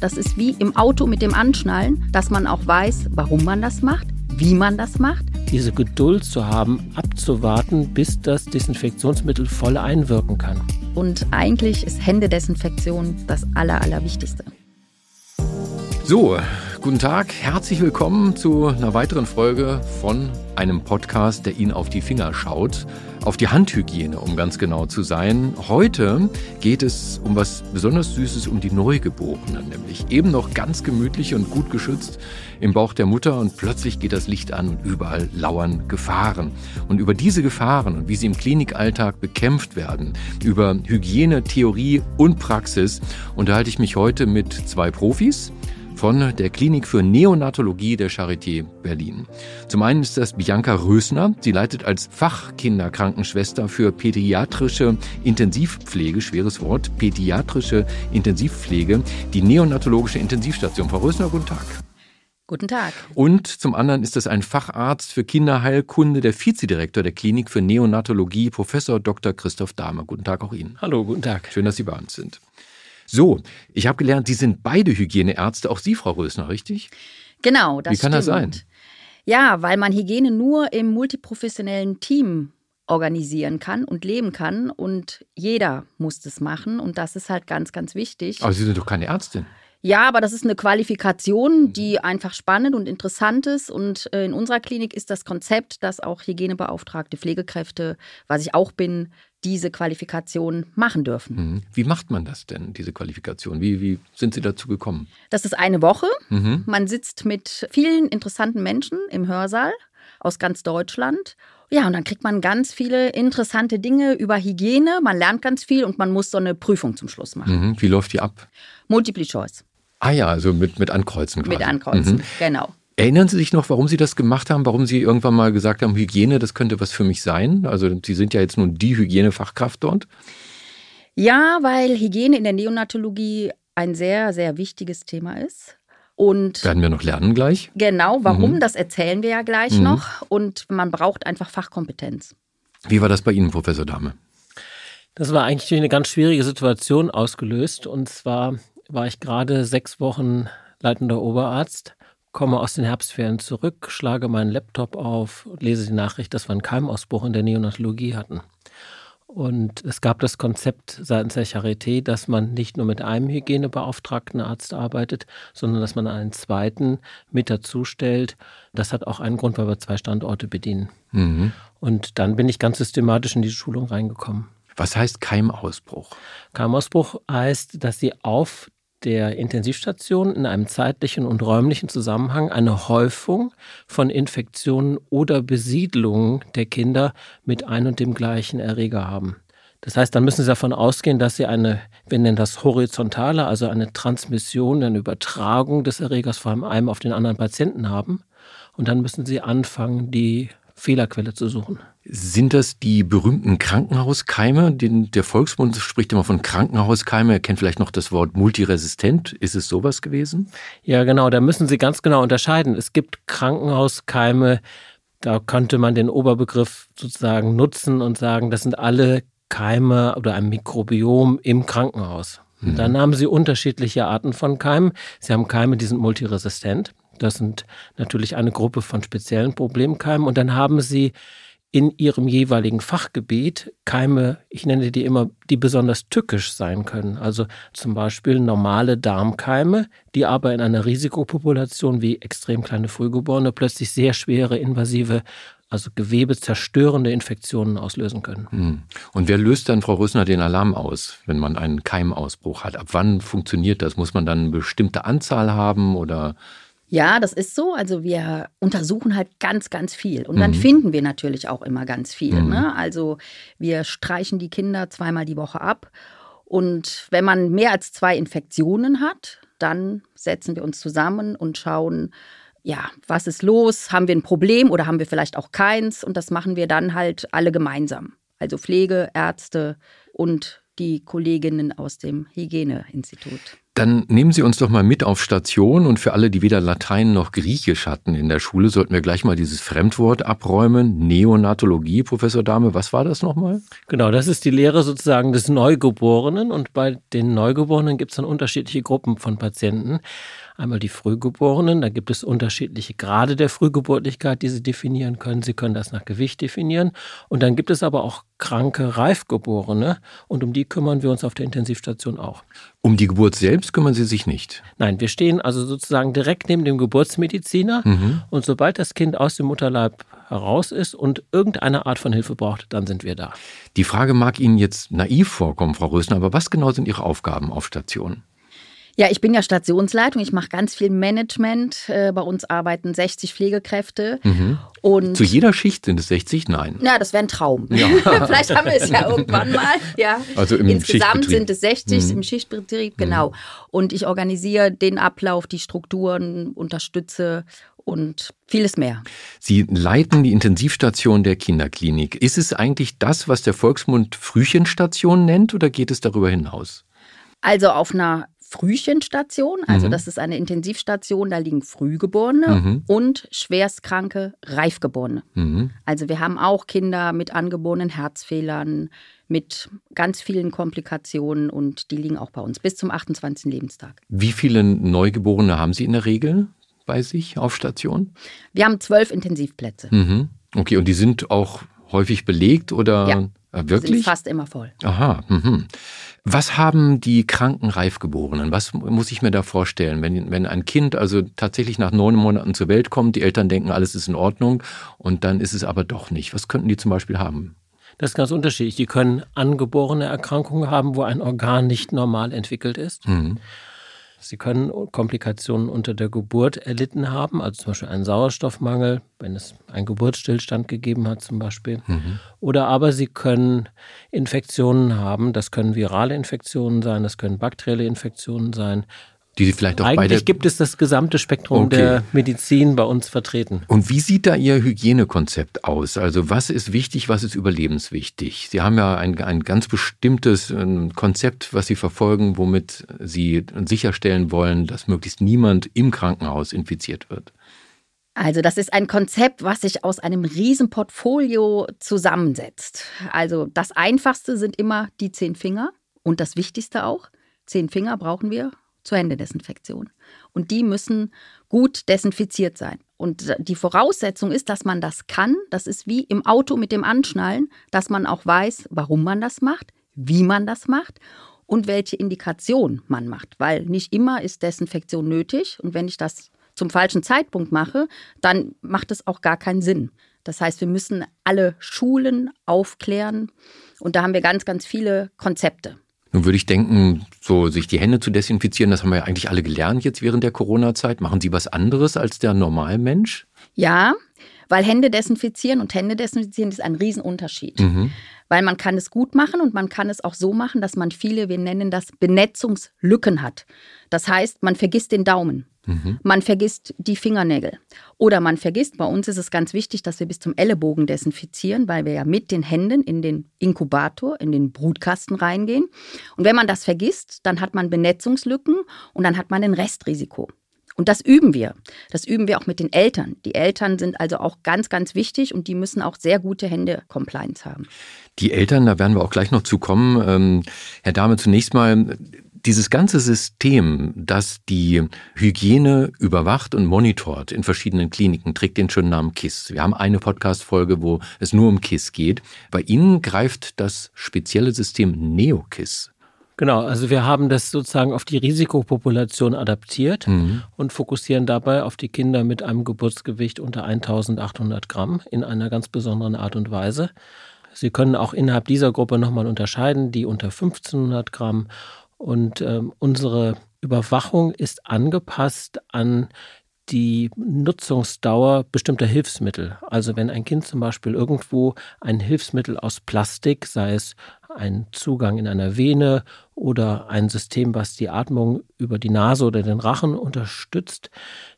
Das ist wie im Auto mit dem Anschnallen, dass man auch weiß, warum man das macht, wie man das macht. Diese Geduld zu haben, abzuwarten, bis das Desinfektionsmittel voll einwirken kann. Und eigentlich ist Händedesinfektion das Aller, Allerwichtigste. So, guten Tag, herzlich willkommen zu einer weiteren Folge von einem Podcast, der Ihnen auf die Finger schaut, auf die Handhygiene, um ganz genau zu sein. Heute geht es um was besonders Süßes, um die Neugeborenen, nämlich eben noch ganz gemütlich und gut geschützt im Bauch der Mutter und plötzlich geht das Licht an und überall lauern Gefahren. Und über diese Gefahren und wie sie im Klinikalltag bekämpft werden, über Hygiene, Theorie und Praxis unterhalte ich mich heute mit zwei Profis von der Klinik für Neonatologie der Charité Berlin. Zum einen ist das Bianca Rösner. Sie leitet als Fachkinderkrankenschwester für pädiatrische Intensivpflege, schweres Wort, pädiatrische Intensivpflege, die neonatologische Intensivstation. Frau Rösner, guten Tag. Guten Tag. Und zum anderen ist das ein Facharzt für Kinderheilkunde, der Vizedirektor der Klinik für Neonatologie, Professor Dr. Christoph Dahmer. Guten Tag auch Ihnen. Hallo, guten Tag. Schön, dass Sie bei uns sind. So, ich habe gelernt, Sie sind beide Hygieneärzte, auch Sie, Frau Rösner, richtig? Genau, das Wie kann stimmt. das sein? Ja, weil man Hygiene nur im multiprofessionellen Team organisieren kann und leben kann und jeder muss das machen und das ist halt ganz, ganz wichtig. Aber Sie sind doch keine Ärztin. Ja, aber das ist eine Qualifikation, die einfach spannend und interessant ist. Und äh, in unserer Klinik ist das Konzept, dass auch Hygienebeauftragte, Pflegekräfte, was ich auch bin, diese Qualifikation machen dürfen. Mhm. Wie macht man das denn, diese Qualifikation? Wie, wie sind Sie dazu gekommen? Das ist eine Woche. Mhm. Man sitzt mit vielen interessanten Menschen im Hörsaal aus ganz Deutschland. Ja, und dann kriegt man ganz viele interessante Dinge über Hygiene. Man lernt ganz viel und man muss so eine Prüfung zum Schluss machen. Mhm. Wie läuft die ab? Multiple Choice Ah ja, also mit, mit Ankreuzen quasi. mit Ankreuzen. Mhm. Genau. Erinnern Sie sich noch, warum Sie das gemacht haben? Warum Sie irgendwann mal gesagt haben, Hygiene, das könnte was für mich sein? Also Sie sind ja jetzt nun die Hygienefachkraft dort. Ja, weil Hygiene in der Neonatologie ein sehr, sehr wichtiges Thema ist. Und Werden wir noch lernen gleich. genau, warum, Mhm. das erzählen wir ja gleich Mhm. noch. Und man braucht einfach Fachkompetenz. Wie war das bei Ihnen, Professor Dahme? Das war eigentlich durch eine ganz schwierige Situation ausgelöst. Und zwar war ich gerade sechs Wochen leitender Oberarzt, komme aus den Herbstferien zurück, schlage meinen Laptop auf, lese die Nachricht, dass wir einen Keimausbruch in der Neonatologie hatten. Und es gab das Konzept seitens der Charité, dass man nicht nur mit einem Hygienebeauftragten Arzt arbeitet, sondern dass man einen zweiten mit dazu stellt. Das hat auch einen Grund, weil wir zwei Standorte bedienen. Mhm. Und dann bin ich ganz systematisch in die Schulung reingekommen. Was heißt Keimausbruch? Keimausbruch heißt, dass Sie auf der Intensivstation in einem zeitlichen und räumlichen Zusammenhang eine Häufung von Infektionen oder Besiedlungen der Kinder mit ein und dem gleichen Erreger haben. Das heißt, dann müssen Sie davon ausgehen, dass Sie eine, wir nennen das horizontale, also eine Transmission, eine Übertragung des Erregers von einem auf den anderen Patienten haben. Und dann müssen Sie anfangen, die Fehlerquelle zu suchen. Sind das die berühmten Krankenhauskeime? Den, der Volksmund spricht immer von Krankenhauskeime. Er kennt vielleicht noch das Wort multiresistent. Ist es sowas gewesen? Ja, genau, da müssen Sie ganz genau unterscheiden. Es gibt Krankenhauskeime, da könnte man den Oberbegriff sozusagen nutzen und sagen, das sind alle Keime oder ein Mikrobiom im Krankenhaus. Mhm. Dann haben Sie unterschiedliche Arten von Keimen. Sie haben Keime, die sind multiresistent. Das sind natürlich eine Gruppe von speziellen Problemkeimen. Und dann haben Sie in ihrem jeweiligen Fachgebiet Keime, ich nenne die immer, die besonders tückisch sein können. Also zum Beispiel normale Darmkeime, die aber in einer Risikopopulation wie extrem kleine Frühgeborene plötzlich sehr schwere, invasive, also gewebezerstörende Infektionen auslösen können. Hm. Und wer löst dann, Frau Rösner, den Alarm aus, wenn man einen Keimausbruch hat? Ab wann funktioniert das? Muss man dann eine bestimmte Anzahl haben oder? Ja, das ist so. Also wir untersuchen halt ganz, ganz viel. Und dann Mhm. finden wir natürlich auch immer ganz viel. Mhm. Ne? Also wir streichen die Kinder zweimal die Woche ab. Und wenn man mehr als zwei Infektionen hat, dann setzen wir uns zusammen und schauen, ja, was ist los? Haben wir ein Problem oder haben wir vielleicht auch keins? Und das machen wir dann halt alle gemeinsam. Also Pflege, Ärzte und die Kolleginnen aus dem Hygieneinstitut. Dann nehmen Sie uns doch mal mit auf Station und für alle, die weder Latein noch Griechisch hatten in der Schule, sollten wir gleich mal dieses Fremdwort abräumen. Neonatologie, Professor Dahme, was war das nochmal? Genau, das ist die Lehre sozusagen des Neugeborenen und bei den Neugeborenen gibt es dann unterschiedliche Gruppen von Patienten. Einmal die Frühgeborenen, da gibt es unterschiedliche Grade der Frühgeburtlichkeit, die Sie definieren können. Sie können das nach Gewicht definieren. Und dann gibt es aber auch kranke Reifgeborene und um die kümmern wir uns auf der Intensivstation auch. Um die Geburt selbst kümmern Sie sich nicht? Nein, wir stehen also sozusagen direkt neben dem Geburtsmediziner mhm. und sobald das Kind aus dem Mutterleib heraus ist und irgendeine Art von Hilfe braucht, dann sind wir da. Die Frage mag Ihnen jetzt naiv vorkommen, Frau Rösner, aber was genau sind Ihre Aufgaben auf Station? Ja, ich bin ja Stationsleitung. Ich mache ganz viel Management. Äh, bei uns arbeiten 60 Pflegekräfte. Mhm. Und Zu jeder Schicht sind es 60? Nein. Ja, das wäre ein Traum. Ja. Vielleicht haben wir es ja irgendwann mal. Ja. Also im Insgesamt sind es 60 mhm. im Schichtbetrieb, mhm. genau. Und ich organisiere den Ablauf, die Strukturen, unterstütze und vieles mehr. Sie leiten die Intensivstation der Kinderklinik. Ist es eigentlich das, was der Volksmund Frühchenstation nennt oder geht es darüber hinaus? Also auf einer Frühchenstation, also mhm. das ist eine Intensivstation, da liegen Frühgeborene mhm. und schwerstkranke Reifgeborene. Mhm. Also wir haben auch Kinder mit angeborenen Herzfehlern, mit ganz vielen Komplikationen und die liegen auch bei uns bis zum 28. Lebenstag. Wie viele Neugeborene haben Sie in der Regel bei sich auf Station? Wir haben zwölf Intensivplätze. Mhm. Okay, und die sind auch häufig belegt oder ja, wirklich? Sind fast immer voll. Aha. Mhm. Was haben die kranken Reifgeborenen? Was muss ich mir da vorstellen, wenn, wenn ein Kind also tatsächlich nach neun Monaten zur Welt kommt, die Eltern denken, alles ist in Ordnung und dann ist es aber doch nicht. Was könnten die zum Beispiel haben? Das ist ganz unterschiedlich. Die können angeborene Erkrankungen haben, wo ein Organ nicht normal entwickelt ist. Mhm. Sie können Komplikationen unter der Geburt erlitten haben, also zum Beispiel einen Sauerstoffmangel, wenn es einen Geburtsstillstand gegeben hat zum Beispiel. Mhm. Oder aber Sie können Infektionen haben, das können virale Infektionen sein, das können bakterielle Infektionen sein, die Sie vielleicht auch Eigentlich gibt es das gesamte Spektrum okay. der Medizin bei uns vertreten. Und wie sieht da Ihr Hygienekonzept aus? Also was ist wichtig, was ist überlebenswichtig? Sie haben ja ein, ein ganz bestimmtes ähm, Konzept, was Sie verfolgen, womit Sie sicherstellen wollen, dass möglichst niemand im Krankenhaus infiziert wird. Also das ist ein Konzept, was sich aus einem riesen Portfolio zusammensetzt. Also das Einfachste sind immer die zehn Finger und das Wichtigste auch. Zehn Finger brauchen wir zur Händedesinfektion. Und die müssen gut desinfiziert sein. Und die Voraussetzung ist, dass man das kann. Das ist wie im Auto mit dem Anschnallen, dass man auch weiß, warum man das macht, wie man das macht und welche Indikation man macht. Weil nicht immer ist Desinfektion nötig. Und wenn ich das zum falschen Zeitpunkt mache, dann macht es auch gar keinen Sinn. Das heißt, wir müssen alle Schulen aufklären. Und da haben wir ganz, ganz viele Konzepte. Nun würde ich denken, so sich die Hände zu desinfizieren, das haben wir ja eigentlich alle gelernt jetzt während der Corona-Zeit. Machen Sie was anderes als der Normalmensch? Ja, weil Hände desinfizieren und Hände desinfizieren ist ein Riesenunterschied. Mhm. Weil man kann es gut machen und man kann es auch so machen, dass man viele, wir nennen das Benetzungslücken hat. Das heißt, man vergisst den Daumen. Mhm. Man vergisst die Fingernägel. Oder man vergisst, bei uns ist es ganz wichtig, dass wir bis zum Ellenbogen desinfizieren, weil wir ja mit den Händen in den Inkubator, in den Brutkasten reingehen. Und wenn man das vergisst, dann hat man Benetzungslücken und dann hat man ein Restrisiko. Und das üben wir. Das üben wir auch mit den Eltern. Die Eltern sind also auch ganz, ganz wichtig und die müssen auch sehr gute Hände-Compliance haben. Die Eltern, da werden wir auch gleich noch zu kommen. Ähm, Herr Dahme, zunächst mal, dieses ganze System, das die Hygiene überwacht und monitort in verschiedenen Kliniken, trägt den schönen Namen KISS. Wir haben eine Podcast-Folge, wo es nur um KISS geht. Bei Ihnen greift das spezielle System NeoKISS. Genau, also wir haben das sozusagen auf die Risikopopulation adaptiert mhm. und fokussieren dabei auf die Kinder mit einem Geburtsgewicht unter 1800 Gramm in einer ganz besonderen Art und Weise. Sie können auch innerhalb dieser Gruppe nochmal unterscheiden, die unter 1500 Gramm und ähm, unsere Überwachung ist angepasst an die Nutzungsdauer bestimmter Hilfsmittel. Also wenn ein Kind zum Beispiel irgendwo ein Hilfsmittel aus Plastik, sei es ein Zugang in einer Vene oder ein System, was die Atmung über die Nase oder den Rachen unterstützt,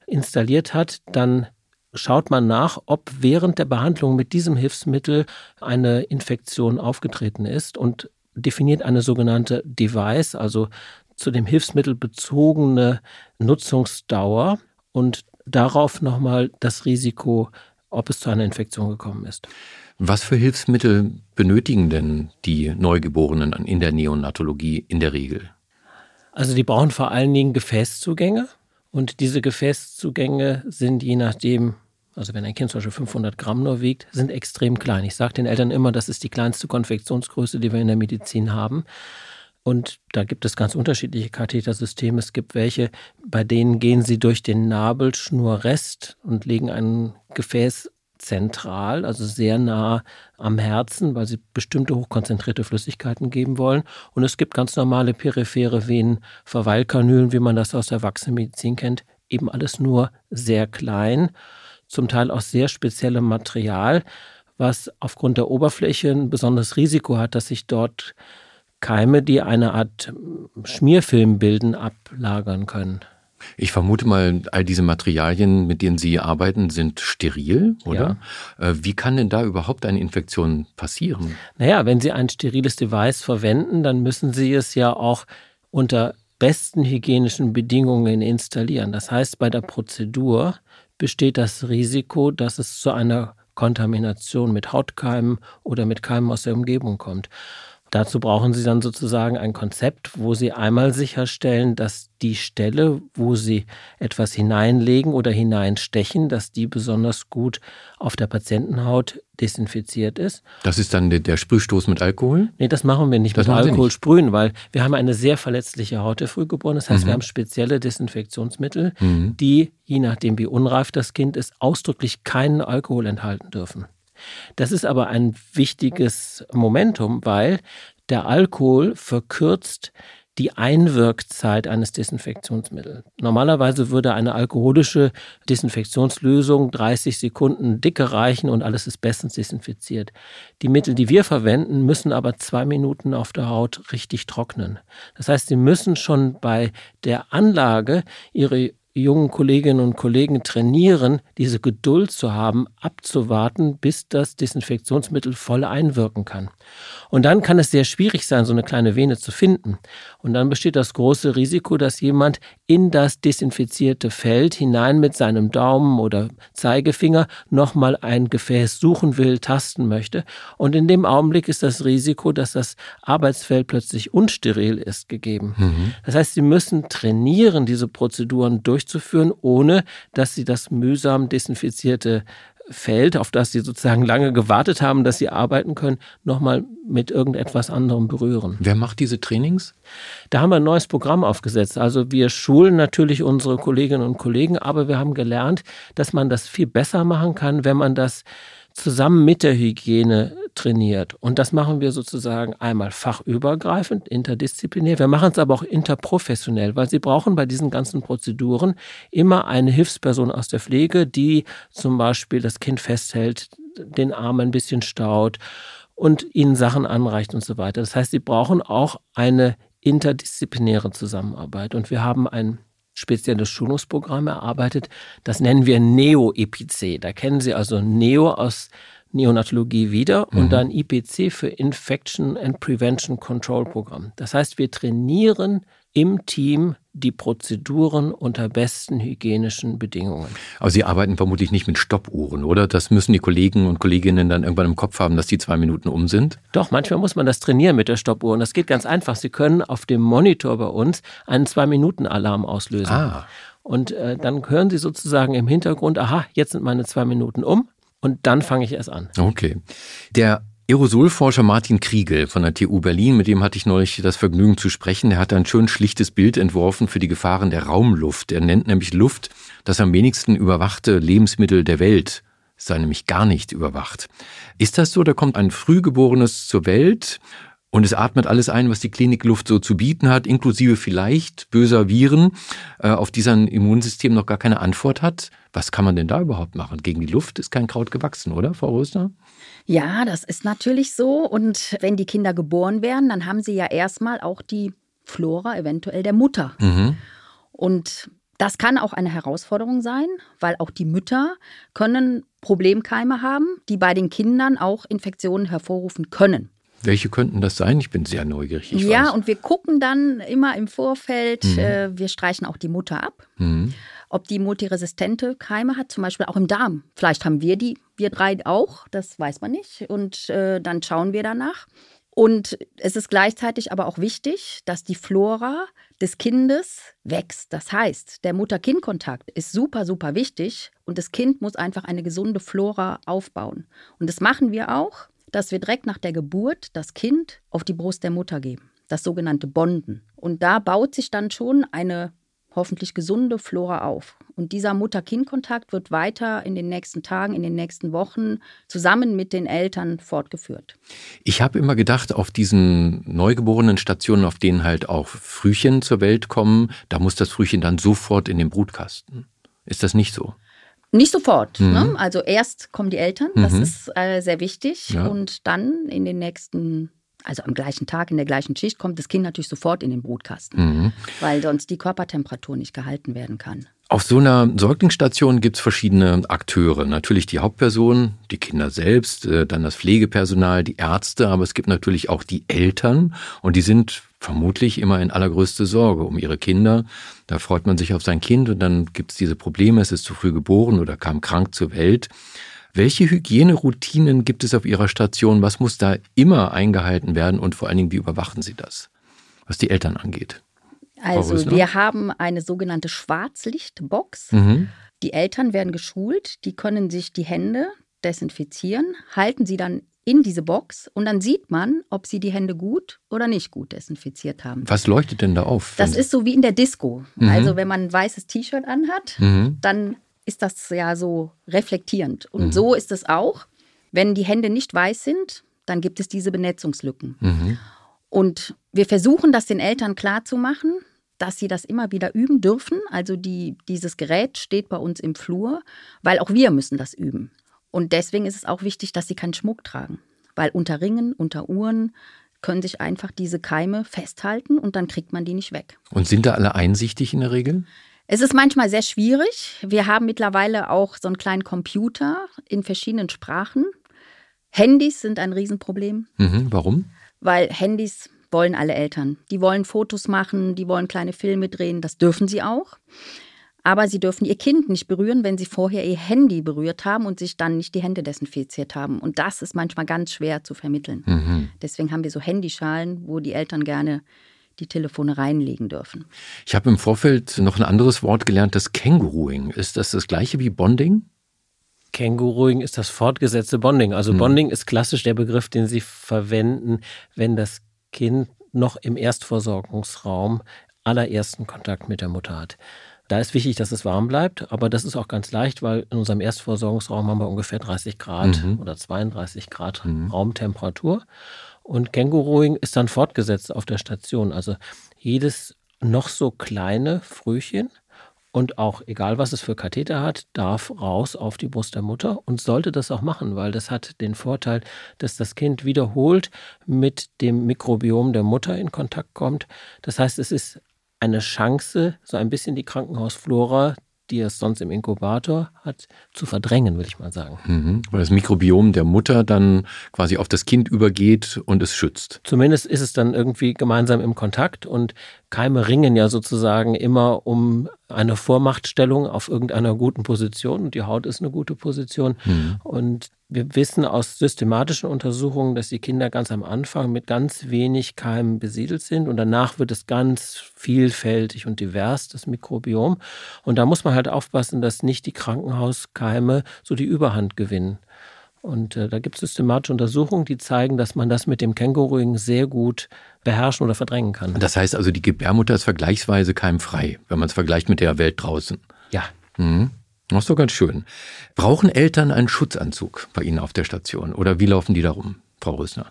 installiert hat, dann schaut man nach, ob während der Behandlung mit diesem Hilfsmittel eine Infektion aufgetreten ist und definiert eine sogenannte Device, also zu dem Hilfsmittel bezogene Nutzungsdauer und darauf nochmal das Risiko, ob es zu einer Infektion gekommen ist. Was für Hilfsmittel benötigen denn die Neugeborenen in der Neonatologie in der Regel? Also die brauchen vor allen Dingen Gefäßzugänge und diese Gefäßzugänge sind je nachdem, also wenn ein Kind zum Beispiel 500 Gramm nur wiegt, sind extrem klein. Ich sage den Eltern immer, das ist die kleinste Konfektionsgröße, die wir in der Medizin haben. Und da gibt es ganz unterschiedliche Kathetersysteme. Es gibt welche, bei denen gehen sie durch den Nabelschnurrest und legen ein Gefäß zentral, also sehr nah am Herzen, weil sie bestimmte hochkonzentrierte Flüssigkeiten geben wollen. Und es gibt ganz normale periphere Venen, Verweilkanülen, wie man das aus der Erwachsenenmedizin kennt, eben alles nur sehr klein, zum Teil aus sehr speziellem Material, was aufgrund der Oberfläche ein besonderes Risiko hat, dass sich dort Keime, die eine Art Schmierfilm bilden, ablagern können. Ich vermute mal, all diese Materialien, mit denen Sie arbeiten, sind steril, oder? Ja. Äh, wie kann denn da überhaupt eine Infektion passieren? Naja, wenn Sie ein steriles Device verwenden, dann müssen Sie es ja auch unter besten hygienischen Bedingungen installieren. Das heißt, bei der Prozedur besteht das Risiko, dass es zu einer Kontamination mit Hautkeimen oder mit Keimen aus der Umgebung kommt. Dazu brauchen Sie dann sozusagen ein Konzept, wo Sie einmal sicherstellen, dass die Stelle, wo Sie etwas hineinlegen oder hineinstechen, dass die besonders gut auf der Patientenhaut desinfiziert ist. Das ist dann der, Sprühstoß mit Alkohol? Nee, das machen wir nicht das mit Alkohol nicht. sprühen, weil wir haben eine sehr verletzliche Haut der Frühgeborenen. Das heißt, mhm. wir haben spezielle Desinfektionsmittel, mhm. die, je nachdem wie unreif das Kind ist, ausdrücklich keinen Alkohol enthalten dürfen. Das ist aber ein wichtiges Momentum, weil der Alkohol verkürzt die Einwirkzeit eines Desinfektionsmittels. Normalerweise würde eine alkoholische Desinfektionslösung 30 Sekunden dicke reichen und alles ist bestens desinfiziert. Die Mittel, die wir verwenden, müssen aber zwei Minuten auf der Haut richtig trocknen. Das heißt, sie müssen schon bei der Anlage ihre jungen Kolleginnen und Kollegen trainieren, diese Geduld zu haben, abzuwarten, bis das Desinfektionsmittel voll einwirken kann. Und dann kann es sehr schwierig sein, so eine kleine Vene zu finden. Und dann besteht das große Risiko, dass jemand in das desinfizierte Feld hinein mit seinem Daumen oder Zeigefinger nochmal ein Gefäß suchen will, tasten möchte. Und in dem Augenblick ist das Risiko, dass das Arbeitsfeld plötzlich unsteril ist, gegeben. Mhm. Das heißt, Sie müssen trainieren, diese Prozeduren durchzuführen, ohne dass Sie das mühsam desinfizierte Feld, auf das sie sozusagen lange gewartet haben, dass sie arbeiten können, nochmal mit irgendetwas anderem berühren. Wer macht diese Trainings? Da haben wir ein neues Programm aufgesetzt. Also wir schulen natürlich unsere Kolleginnen und Kollegen, aber wir haben gelernt, dass man das viel besser machen kann, wenn man das zusammen mit der Hygiene trainiert. Und das machen wir sozusagen einmal fachübergreifend, interdisziplinär. Wir machen es aber auch interprofessionell, weil Sie brauchen bei diesen ganzen Prozeduren immer eine Hilfsperson aus der Pflege, die zum Beispiel das Kind festhält, den Arm ein bisschen staut und ihnen Sachen anreicht und so weiter. Das heißt, Sie brauchen auch eine interdisziplinäre Zusammenarbeit. Und wir haben ein spezielles Schulungsprogramm erarbeitet. Das nennen wir Neo-EPC. Da kennen Sie also Neo aus Neonatologie wieder mhm. und dann IPC für Infection and Prevention Control Programm. Das heißt, wir trainieren im Team die Prozeduren unter besten hygienischen Bedingungen. Aber Sie arbeiten vermutlich nicht mit Stoppuhren, oder? Das müssen die Kollegen und Kolleginnen dann irgendwann im Kopf haben, dass die zwei Minuten um sind? Doch, manchmal muss man das trainieren mit der Stoppuhr. Und das geht ganz einfach. Sie können auf dem Monitor bei uns einen Zwei-Minuten-Alarm auslösen. Ah. Und äh, dann hören Sie sozusagen im Hintergrund, aha, jetzt sind meine zwei Minuten um. Und dann fange ich erst an. Okay. Der Aerosolforscher Martin Kriegel von der TU Berlin, mit dem hatte ich neulich das Vergnügen zu sprechen. Er hat ein schön schlichtes Bild entworfen für die Gefahren der Raumluft. Er nennt nämlich Luft das am wenigsten überwachte Lebensmittel der Welt. Es sei nämlich gar nicht überwacht. Ist das so? Da kommt ein Frühgeborenes zur Welt und es atmet alles ein, was die Klinikluft so zu bieten hat, inklusive vielleicht böser Viren, äh, auf die sein Immunsystem noch gar keine Antwort hat. Was kann man denn da überhaupt machen? Gegen die Luft ist kein Kraut gewachsen, oder, Frau Rösner? Ja, das ist natürlich so. Und wenn die Kinder geboren werden, dann haben sie ja erstmal auch die Flora eventuell der Mutter. Mhm. Und das kann auch eine Herausforderung sein, weil auch die Mütter können Problemkeime haben, die bei den Kindern auch Infektionen hervorrufen können. Welche könnten das sein? Ich bin sehr neugierig. Ja, weiß. und wir gucken dann immer im Vorfeld, mhm. äh, wir streichen auch die Mutter ab. Mhm. Ob die multiresistente Keime hat, zum Beispiel auch im Darm. Vielleicht haben wir die, wir drei auch, das weiß man nicht. Und äh, dann schauen wir danach. Und es ist gleichzeitig aber auch wichtig, dass die Flora des Kindes wächst. Das heißt, der Mutter-Kind-Kontakt ist super, super wichtig und das Kind muss einfach eine gesunde Flora aufbauen. Und das machen wir auch, dass wir direkt nach der Geburt das Kind auf die Brust der Mutter geben. Das sogenannte Bonden. Und da baut sich dann schon eine hoffentlich gesunde Flora auf. Und dieser Mutter-Kind-Kontakt wird weiter in den nächsten Tagen, in den nächsten Wochen zusammen mit den Eltern fortgeführt. Ich habe immer gedacht, auf diesen neugeborenen Stationen, auf denen halt auch Frühchen zur Welt kommen, da muss das Frühchen dann sofort in den Brutkasten. Ist das nicht so? Nicht sofort. Mhm. Ne? Also erst kommen die Eltern, das mhm. ist äh, sehr wichtig. Ja. Und dann in den nächsten also am gleichen Tag, in der gleichen Schicht, kommt das Kind natürlich sofort in den Brutkasten, mhm. weil sonst die Körpertemperatur nicht gehalten werden kann. Auf so einer Säuglingsstation gibt es verschiedene Akteure. Natürlich die Hauptperson, die Kinder selbst, äh, dann das Pflegepersonal, die Ärzte, aber es gibt natürlich auch die Eltern und die sind vermutlich immer in allergrößte Sorge um ihre Kinder. Da freut man sich auf sein Kind und dann gibt es diese Probleme, es ist zu früh geboren oder kam krank zur Welt. Welche Hygieneroutinen gibt es auf Ihrer Station? Was muss da immer eingehalten werden und vor allen Dingen, wie überwachen Sie das, was die Eltern angeht? Also wir haben eine sogenannte Schwarzlichtbox. Mhm. Die Eltern werden geschult, die können sich die Hände desinfizieren, halten sie dann in diese Box und dann sieht man, ob sie die Hände gut oder nicht gut desinfiziert haben. Was leuchtet denn da auf? Das ist so wie in der Disco. Mhm. Also wenn man ein weißes T-Shirt anhat, mhm. dann ist das ja so reflektierend. Und mhm. so ist es auch. Wenn die Hände nicht weiß sind, dann gibt es diese Benetzungslücken. Mhm. Und wir versuchen das den Eltern klarzumachen, dass sie das immer wieder üben dürfen. Also die, dieses Gerät steht bei uns im Flur, weil auch wir müssen das üben. Und deswegen ist es auch wichtig, dass sie keinen Schmuck tragen. Weil unter Ringen, unter Uhren können sich einfach diese Keime festhalten und dann kriegt man die nicht weg. Und sind da alle einsichtig in der Regel? Es ist manchmal sehr schwierig. Wir haben mittlerweile auch so einen kleinen Computer in verschiedenen Sprachen. Handys sind ein Riesenproblem. Mhm, warum? Weil Handys wollen alle Eltern. Die wollen Fotos machen, die wollen kleine Filme drehen, das dürfen sie auch. Aber sie dürfen ihr Kind nicht berühren, wenn sie vorher ihr Handy berührt haben und sich dann nicht die Hände desinfiziert haben. Und das ist manchmal ganz schwer zu vermitteln. Mhm. Deswegen haben wir so Handyschalen, wo die Eltern gerne die Telefone reinlegen dürfen. Ich habe im Vorfeld noch ein anderes Wort gelernt, das Kängurooing. Ist das das gleiche wie Bonding? Kängurooing ist das fortgesetzte Bonding. Also hm. Bonding ist klassisch der Begriff, den Sie verwenden, wenn das Kind noch im Erstversorgungsraum allerersten Kontakt mit der Mutter hat. Da ist wichtig, dass es warm bleibt, aber das ist auch ganz leicht, weil in unserem Erstversorgungsraum haben wir ungefähr 30 Grad mhm. oder 32 Grad mhm. Raumtemperatur. Und Kängurooing ist dann fortgesetzt auf der Station. Also jedes noch so kleine Frühchen und auch egal was es für Katheter hat, darf raus auf die Brust der Mutter und sollte das auch machen, weil das hat den Vorteil, dass das Kind wiederholt mit dem Mikrobiom der Mutter in Kontakt kommt. Das heißt, es ist eine Chance, so ein bisschen die Krankenhausflora die es sonst im Inkubator hat, zu verdrängen, würde ich mal sagen. Mhm, weil das Mikrobiom der Mutter dann quasi auf das Kind übergeht und es schützt. Zumindest ist es dann irgendwie gemeinsam im Kontakt und Keime ringen ja sozusagen immer um eine Vormachtstellung auf irgendeiner guten Position und die Haut ist eine gute Position. Mhm. Und wir wissen aus systematischen Untersuchungen, dass die Kinder ganz am Anfang mit ganz wenig Keimen besiedelt sind und danach wird es ganz vielfältig und divers, das Mikrobiom. Und da muss man halt aufpassen, dass nicht die Krankenhauskeime so die Überhand gewinnen. Und äh, da gibt es systematische Untersuchungen, die zeigen, dass man das mit dem Känguruing sehr gut beherrschen oder verdrängen kann. Das heißt also, die Gebärmutter ist vergleichsweise keimfrei, wenn man es vergleicht mit der Welt draußen. Ja. Mhm. Das ist doch ganz schön. Brauchen Eltern einen Schutzanzug bei Ihnen auf der Station oder wie laufen die da rum, Frau Rösner?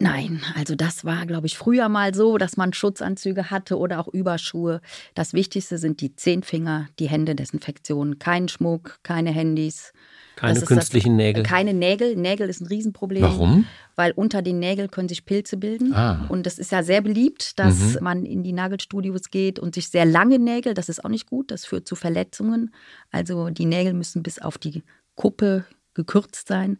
Nein, also das war, glaube ich, früher mal so, dass man Schutzanzüge hatte oder auch Überschuhe. Das Wichtigste sind die Zehnfinger, die Händedesinfektion, kein Schmuck, keine Handys, keine künstlichen das, Nägel. Keine Nägel. Nägel ist ein Riesenproblem. Warum? Weil unter den Nägeln können sich Pilze bilden. Ah. Und es ist ja sehr beliebt, dass mhm. man in die Nagelstudios geht und sich sehr lange Nägel, das ist auch nicht gut, das führt zu Verletzungen. Also die Nägel müssen bis auf die Kuppe gekürzt sein.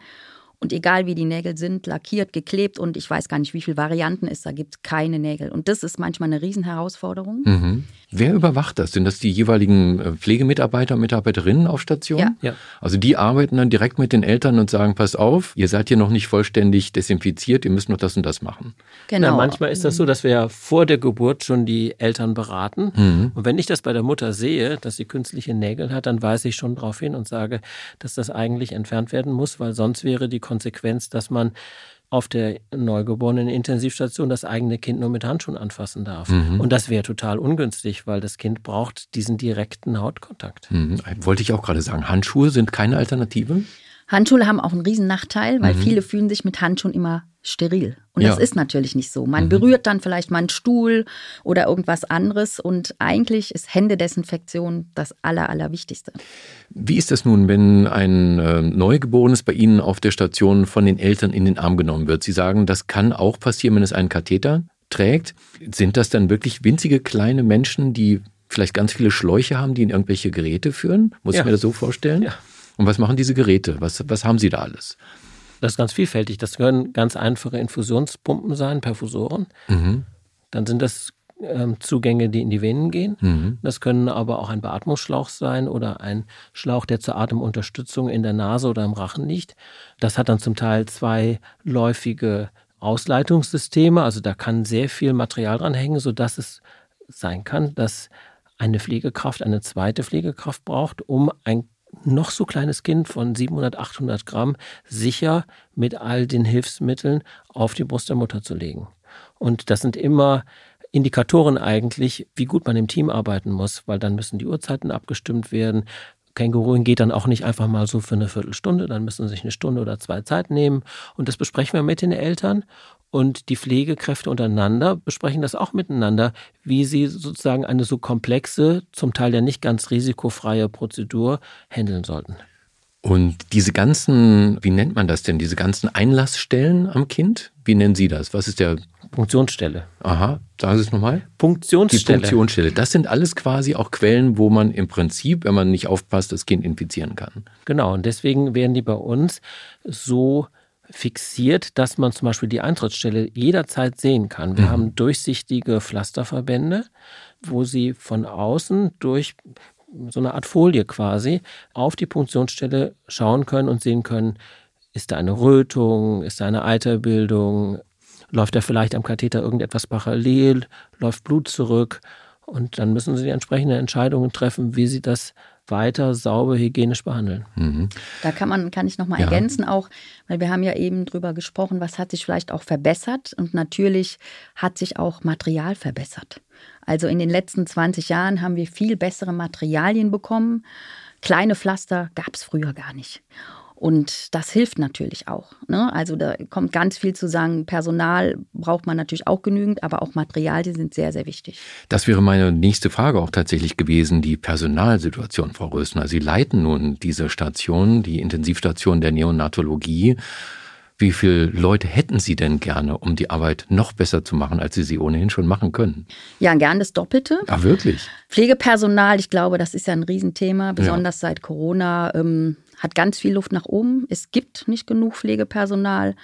Und egal wie die Nägel sind, lackiert, geklebt und ich weiß gar nicht, wie viele Varianten es da gibt, keine Nägel. Und das ist manchmal eine Riesenherausforderung. Mhm. Wer überwacht das? Sind das die jeweiligen äh, Pflegemitarbeiter und Mitarbeiterinnen auf Station? Ja. Ja. Also die arbeiten dann direkt mit den Eltern und sagen, pass auf, ihr seid hier noch nicht vollständig desinfiziert, ihr müsst noch das und das machen. Genau. Na, manchmal ist das so, dass wir ja vor der Geburt schon die Eltern beraten. Mhm. Und wenn ich das bei der Mutter sehe, dass sie künstliche Nägel hat, dann weise ich schon darauf hin und sage, dass das eigentlich entfernt werden muss, weil sonst wäre die Konsequenz, dass man auf der neugeborenen Intensivstation das eigene Kind nur mit Handschuhen anfassen darf. Mhm. Und das wäre total ungünstig, weil das Kind braucht diesen direkten Hautkontakt. Mhm. Wollte ich auch gerade sagen, Handschuhe sind keine Alternative? Handschuhe haben auch einen riesen Nachteil, weil Mhm. viele fühlen sich mit Handschuhen immer steril. Und Ja. das ist natürlich nicht so. Man Mhm. berührt dann vielleicht mal einen Stuhl oder irgendwas anderes und eigentlich ist Händedesinfektion das Aller, Allerwichtigste. Wie ist das nun, wenn ein äh, Neugeborenes bei Ihnen auf der Station von den Eltern in den Arm genommen wird? Sie sagen, das kann auch passieren, wenn es einen Katheter trägt. Sind das dann wirklich winzige kleine Menschen, die vielleicht ganz viele Schläuche haben, die in irgendwelche Geräte führen? Muss Ja. ich mir das so vorstellen? Ja. Und was machen diese Geräte? Was, was haben Sie da alles? Das ist ganz vielfältig. Das können ganz einfache Infusionspumpen sein, Perfusoren. Mhm. Dann sind das ähm, Zugänge, die in die Venen gehen. Mhm. Das können aber auch ein Beatmungsschlauch sein oder ein Schlauch, der zur Atemunterstützung in der Nase oder im Rachen liegt. Das hat dann zum Teil zweiläufige Ausleitungssysteme. Also da kann sehr viel Material dran hängen, sodass es sein kann, dass eine Pflegekraft eine zweite Pflegekraft braucht, um ein noch so kleines Kind von 700, 800 Gramm sicher mit all den Hilfsmitteln auf die Brust der Mutter zu legen. Und das sind immer Indikatoren eigentlich, wie gut man im Team arbeiten muss, weil dann müssen die Uhrzeiten abgestimmt werden. Känguruen geht dann auch nicht einfach mal so für eine Viertelstunde, dann müssen sie sich eine Stunde oder zwei Zeit nehmen. Und das besprechen wir mit den Eltern. Und die Pflegekräfte untereinander besprechen das auch miteinander, wie sie sozusagen eine so komplexe, zum Teil ja nicht ganz risikofreie Prozedur handeln sollten. Und diese ganzen, wie nennt man das denn, diese ganzen Einlassstellen am Kind? Wie nennen Sie das? Was ist der, Funktionsstelle. aha, sagen Sie es nochmal? Die Funktionsstelle. Punktionsstelle. Das sind alles quasi auch Quellen, wo man im Prinzip, wenn man nicht aufpasst, das Kind infizieren kann. Genau, und deswegen werden die bei uns so fixiert, dass man zum Beispiel die Eintrittsstelle jederzeit sehen kann. Wir Mhm. haben durchsichtige Pflasterverbände, wo sie von außen durch so eine Art Folie quasi auf die Punktionsstelle schauen können und sehen können, ist da eine Rötung, ist da eine Eiterbildung, läuft da vielleicht am Katheter irgendetwas parallel, läuft Blut zurück und dann müssen sie die entsprechenden Entscheidungen treffen, wie sie das weiter sauber hygienisch behandeln. Mhm. Da kann man, kann ich noch mal Ja. ergänzen auch, weil wir haben ja eben drüber gesprochen, was hat sich vielleicht auch verbessert und natürlich hat sich auch Material verbessert. Also in den letzten 20 Jahren haben wir viel bessere Materialien bekommen. Kleine Pflaster gab es früher gar nicht. Und das hilft natürlich auch. Ne? Also da kommt ganz viel zu sagen. Personal braucht man natürlich auch genügend, aber auch Materialien sind sehr, sehr wichtig. Das wäre meine nächste Frage auch tatsächlich gewesen, die Personalsituation, Frau Rösner. Sie leiten nun diese Station, die Intensivstation der Neonatologie. Wie viele Leute hätten Sie denn gerne, um die Arbeit noch besser zu machen, als Sie sie ohnehin schon machen können? Ja, gern das Doppelte. Ah, wirklich? Pflegepersonal, ich glaube, das ist ja ein Riesenthema, besonders seit Corona, ähm, hat ganz viel Luft nach oben. Es gibt nicht genug Pflegepersonal.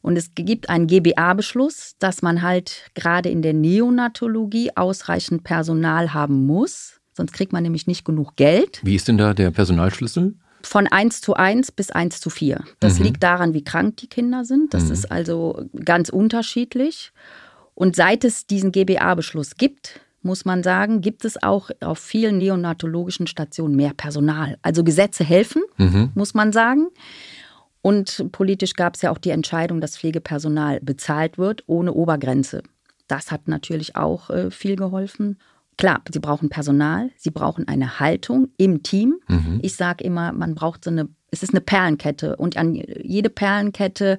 Und es gibt einen GBA-Beschluss, dass man halt gerade in der Neonatologie ausreichend Personal haben muss. Sonst kriegt man nämlich nicht genug Geld. Wie ist denn da der Personalschlüssel? Von 1 zu 1 bis 1 zu 4. Das Mhm. liegt daran, wie krank die Kinder sind. Das Mhm. ist also ganz unterschiedlich. Und seit es diesen GBA-Beschluss gibt, muss man sagen, gibt es auch auf vielen neonatologischen Stationen mehr Personal. Also Gesetze helfen, Mhm. muss man sagen. Und politisch gab es ja auch die Entscheidung, dass Pflegepersonal bezahlt wird ohne Obergrenze. Das hat natürlich auch äh, viel geholfen. Klar, sie brauchen Personal, sie brauchen eine Haltung im Team. Mhm. Ich sage immer, man braucht so eine, es ist eine Perlenkette und an jede Perlenkette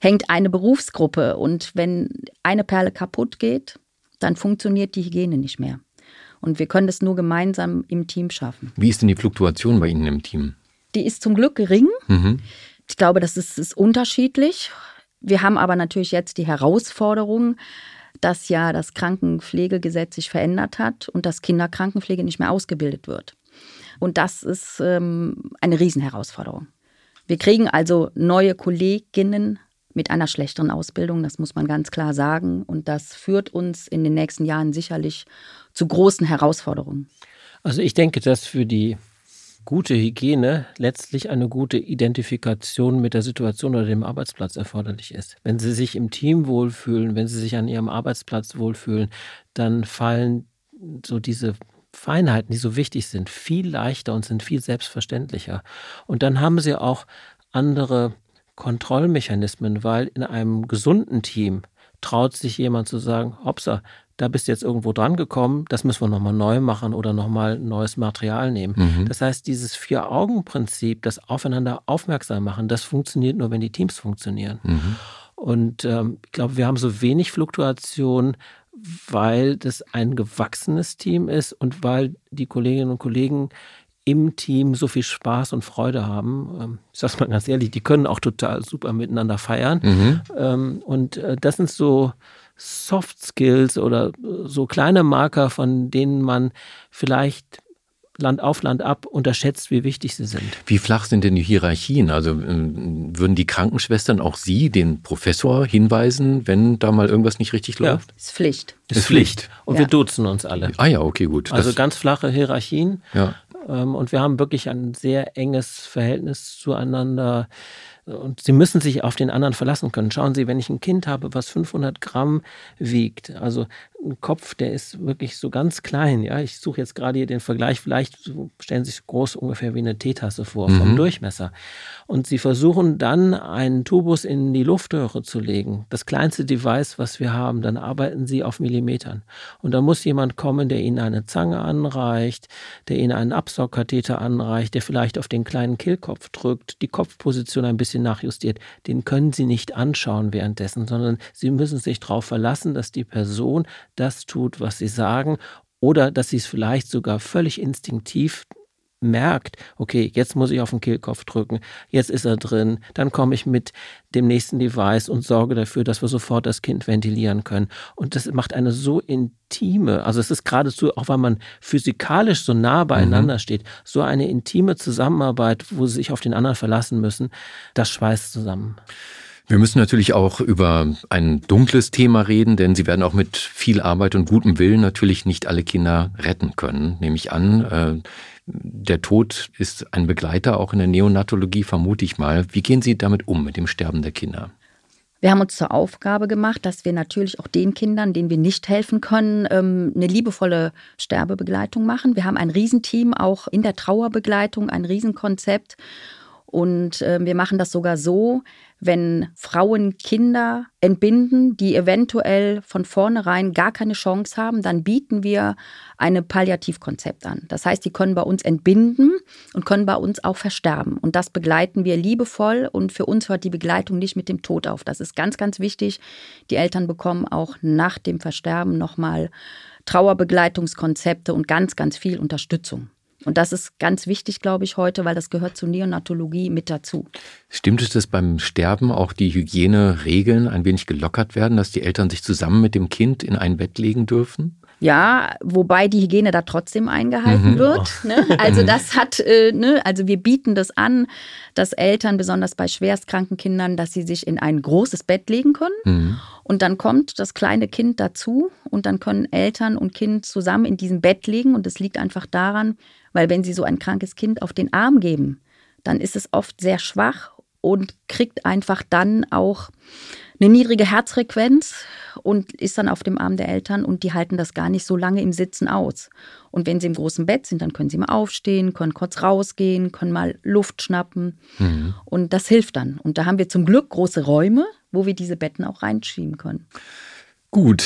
hängt eine Berufsgruppe. Und wenn eine Perle kaputt geht, dann funktioniert die Hygiene nicht mehr. Und wir können das nur gemeinsam im Team schaffen. Wie ist denn die Fluktuation bei Ihnen im Team? Die ist zum Glück gering. Mhm. Ich glaube, das ist, ist unterschiedlich. Wir haben aber natürlich jetzt die Herausforderung, dass ja das Krankenpflegegesetz sich verändert hat und dass Kinderkrankenpflege nicht mehr ausgebildet wird. Und das ist ähm, eine Riesenherausforderung. Wir kriegen also neue Kolleginnen mit einer schlechteren Ausbildung, das muss man ganz klar sagen. Und das führt uns in den nächsten Jahren sicherlich zu großen Herausforderungen. Also ich denke, dass für die gute Hygiene letztlich eine gute Identifikation mit der Situation oder dem Arbeitsplatz erforderlich ist. Wenn Sie sich im Team wohlfühlen, wenn Sie sich an Ihrem Arbeitsplatz wohlfühlen, dann fallen so diese Feinheiten, die so wichtig sind, viel leichter und sind viel selbstverständlicher. Und dann haben Sie auch andere Kontrollmechanismen, weil in einem gesunden Team traut sich jemand zu sagen, hopsa, da bist du jetzt irgendwo dran gekommen, das müssen wir nochmal neu machen oder nochmal neues Material nehmen. Mhm. Das heißt, dieses Vier-Augen-Prinzip, das Aufeinander aufmerksam machen, das funktioniert nur, wenn die Teams funktionieren. Mhm. Und ähm, ich glaube, wir haben so wenig Fluktuation, weil das ein gewachsenes Team ist und weil die Kolleginnen und Kollegen im Team so viel Spaß und Freude haben. Ähm, ich sag's mal ganz ehrlich, die können auch total super miteinander feiern. Mhm. Ähm, und äh, das sind so Soft Skills oder so kleine Marker, von denen man vielleicht Land auf Land ab unterschätzt, wie wichtig sie sind. Wie flach sind denn die Hierarchien? Also ähm, würden die Krankenschwestern auch Sie, den Professor, hinweisen, wenn da mal irgendwas nicht richtig läuft? Ja. Ist Pflicht. Ist, ist Pflicht. Und ja. wir duzen uns alle. Ah ja, okay, gut. Also das ganz flache Hierarchien. Ja. Ähm, und wir haben wirklich ein sehr enges Verhältnis zueinander. Und Sie müssen sich auf den anderen verlassen können. Schauen Sie, wenn ich ein Kind habe, was 500 Gramm wiegt, also ein Kopf, der ist wirklich so ganz klein. Ja, ich suche jetzt gerade hier den Vergleich. Vielleicht stellen Sie sich groß ungefähr wie eine Teetasse vor mhm. vom Durchmesser. Und Sie versuchen dann einen Tubus in die Luftröhre zu legen. Das kleinste Device, was wir haben, dann arbeiten Sie auf Millimetern. Und da muss jemand kommen, der Ihnen eine Zange anreicht, der Ihnen einen Absaugkatheter anreicht, der vielleicht auf den kleinen Kehlkopf drückt, die Kopfposition ein bisschen nachjustiert, den können Sie nicht anschauen währenddessen, sondern Sie müssen sich darauf verlassen, dass die Person das tut, was Sie sagen oder dass sie es vielleicht sogar völlig instinktiv merkt, okay, jetzt muss ich auf den Kehlkopf drücken, jetzt ist er drin, dann komme ich mit dem nächsten Device und sorge dafür, dass wir sofort das Kind ventilieren können. Und das macht eine so intime, also es ist geradezu, auch weil man physikalisch so nah beieinander mhm. steht, so eine intime Zusammenarbeit, wo sie sich auf den anderen verlassen müssen, das schweißt zusammen. Wir müssen natürlich auch über ein dunkles Thema reden, denn Sie werden auch mit viel Arbeit und gutem Willen natürlich nicht alle Kinder retten können, nehme ich an. Äh, der Tod ist ein Begleiter auch in der Neonatologie, vermute ich mal. Wie gehen Sie damit um, mit dem Sterben der Kinder? Wir haben uns zur Aufgabe gemacht, dass wir natürlich auch den Kindern, denen wir nicht helfen können, ähm, eine liebevolle Sterbebegleitung machen. Wir haben ein Riesenteam auch in der Trauerbegleitung, ein Riesenkonzept. Und äh, wir machen das sogar so, wenn Frauen Kinder entbinden, die eventuell von vornherein gar keine Chance haben, dann bieten wir ein Palliativkonzept an. Das heißt, die können bei uns entbinden und können bei uns auch versterben. Und das begleiten wir liebevoll und für uns hört die Begleitung nicht mit dem Tod auf. Das ist ganz, ganz wichtig. Die Eltern bekommen auch nach dem Versterben nochmal Trauerbegleitungskonzepte und ganz, ganz viel Unterstützung. Und das ist ganz wichtig, glaube ich, heute, weil das gehört zur Neonatologie mit dazu. Stimmt es, dass beim Sterben auch die Hygieneregeln ein wenig gelockert werden, dass die Eltern sich zusammen mit dem Kind in ein Bett legen dürfen? Ja, wobei die Hygiene da trotzdem eingehalten mhm. wird. Ne? Also das hat, äh, ne? also wir bieten das an, dass Eltern, besonders bei schwerstkranken Kindern, dass sie sich in ein großes Bett legen können. Mhm. Und dann kommt das kleine Kind dazu und dann können Eltern und Kind zusammen in diesem Bett liegen. Und es liegt einfach daran, weil wenn sie so ein krankes Kind auf den Arm geben, dann ist es oft sehr schwach und kriegt einfach dann auch eine niedrige Herzfrequenz und ist dann auf dem Arm der Eltern und die halten das gar nicht so lange im Sitzen aus. Und wenn sie im großen Bett sind, dann können sie mal aufstehen, können kurz rausgehen, können mal Luft schnappen mhm. und das hilft dann. Und da haben wir zum Glück große Räume, wo wir diese Betten auch reinschieben können. Gut,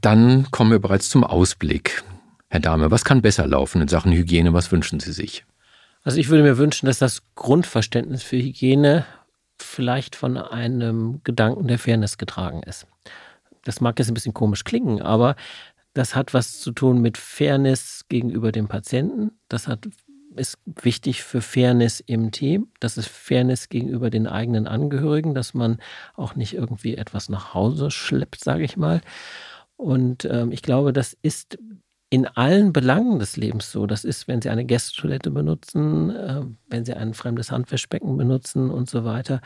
dann kommen wir bereits zum Ausblick. Herr Dahme, was kann besser laufen in Sachen Hygiene? Was wünschen Sie sich? Also ich würde mir wünschen, dass das Grundverständnis für Hygiene vielleicht von einem Gedanken der Fairness getragen ist. Das mag jetzt ein bisschen komisch klingen, aber das hat was zu tun mit Fairness gegenüber dem Patienten. Das hat, ist wichtig für Fairness im Team. Das ist Fairness gegenüber den eigenen Angehörigen, dass man auch nicht irgendwie etwas nach Hause schleppt, sage ich mal. Und ähm, ich glaube, das ist in allen Belangen des Lebens so. Das ist, wenn Sie eine Gästetoilette benutzen, äh, wenn Sie ein fremdes Handwäschbecken benutzen und so weiter.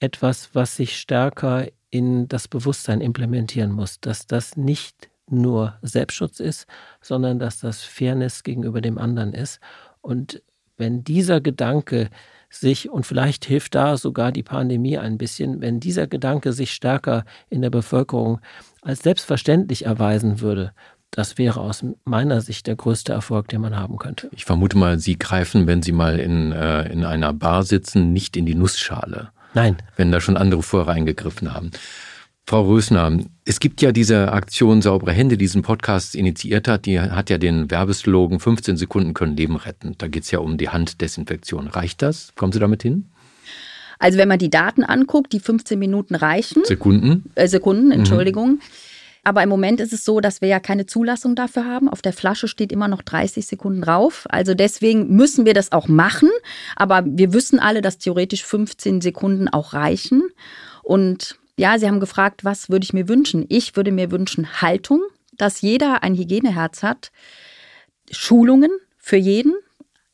Etwas, was sich stärker in das Bewusstsein implementieren muss, dass das nicht nur Selbstschutz ist, sondern dass das Fairness gegenüber dem anderen ist. Und wenn dieser Gedanke sich, und vielleicht hilft da sogar die Pandemie ein bisschen, wenn dieser Gedanke sich stärker in der Bevölkerung als selbstverständlich erweisen würde, das wäre aus meiner Sicht der größte Erfolg, den man haben könnte. Ich vermute mal, Sie greifen, wenn Sie mal in, äh, in einer Bar sitzen, nicht in die Nussschale. Nein. Wenn da schon andere vorher reingegriffen haben. Frau Rösner, es gibt ja diese Aktion Saubere Hände, die diesen Podcast initiiert hat. Die hat ja den Werbeslogan 15 Sekunden können Leben retten. Da geht es ja um die Handdesinfektion. Reicht das? Kommen Sie damit hin? Also wenn man die Daten anguckt, die 15 Minuten reichen. Sekunden? Äh, Sekunden, Entschuldigung. Mhm. Aber im Moment ist es so, dass wir ja keine Zulassung dafür haben. Auf der Flasche steht immer noch 30 Sekunden drauf. Also deswegen müssen wir das auch machen. Aber wir wissen alle, dass theoretisch 15 Sekunden auch reichen. Und ja, Sie haben gefragt, was würde ich mir wünschen? Ich würde mir wünschen Haltung, dass jeder ein Hygieneherz hat, Schulungen für jeden,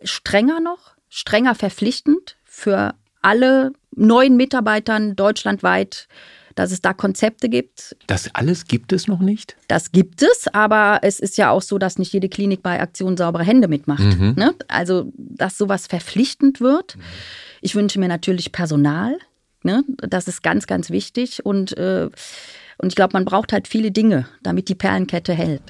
strenger noch, strenger verpflichtend für alle neuen Mitarbeitern deutschlandweit, dass es da Konzepte gibt. Das alles gibt es noch nicht? Das gibt es, aber es ist ja auch so, dass nicht jede Klinik bei Aktion saubere Hände mitmacht. Mhm. Ne? Also, dass sowas verpflichtend wird. Ich wünsche mir natürlich Personal, Ne? Das ist ganz, ganz wichtig. Und, äh, und ich glaube, man braucht halt viele Dinge, damit die Perlenkette hält.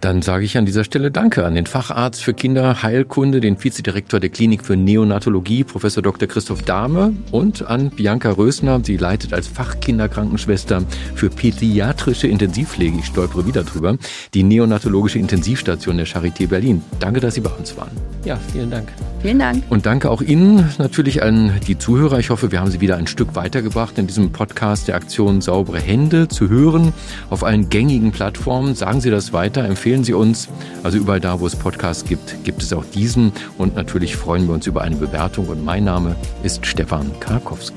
Dann sage ich an dieser Stelle Danke an den Facharzt für Kinderheilkunde, den Vizedirektor der Klinik für Neonatologie, Professor Dr. Christoph Dahme und an Bianca Rösner. Sie leitet als Fachkinderkrankenschwester für pädiatrische Intensivpflege, ich stolpere wieder drüber, die neonatologische Intensivstation der Charité Berlin. Danke, dass Sie bei uns waren. Ja, vielen Dank. Vielen Dank. Und danke auch Ihnen natürlich an die Zuhörer. Ich hoffe, wir haben Sie wieder ein Stück weitergebracht in diesem Podcast der Aktion Saubere Hände zu hören auf allen gängigen Plattformen. Sagen Sie das weiter, empfehlen Sie uns. Also überall da, wo es Podcasts gibt, gibt es auch diesen. Und natürlich freuen wir uns über eine Bewertung. Und mein Name ist Stefan Karkowski.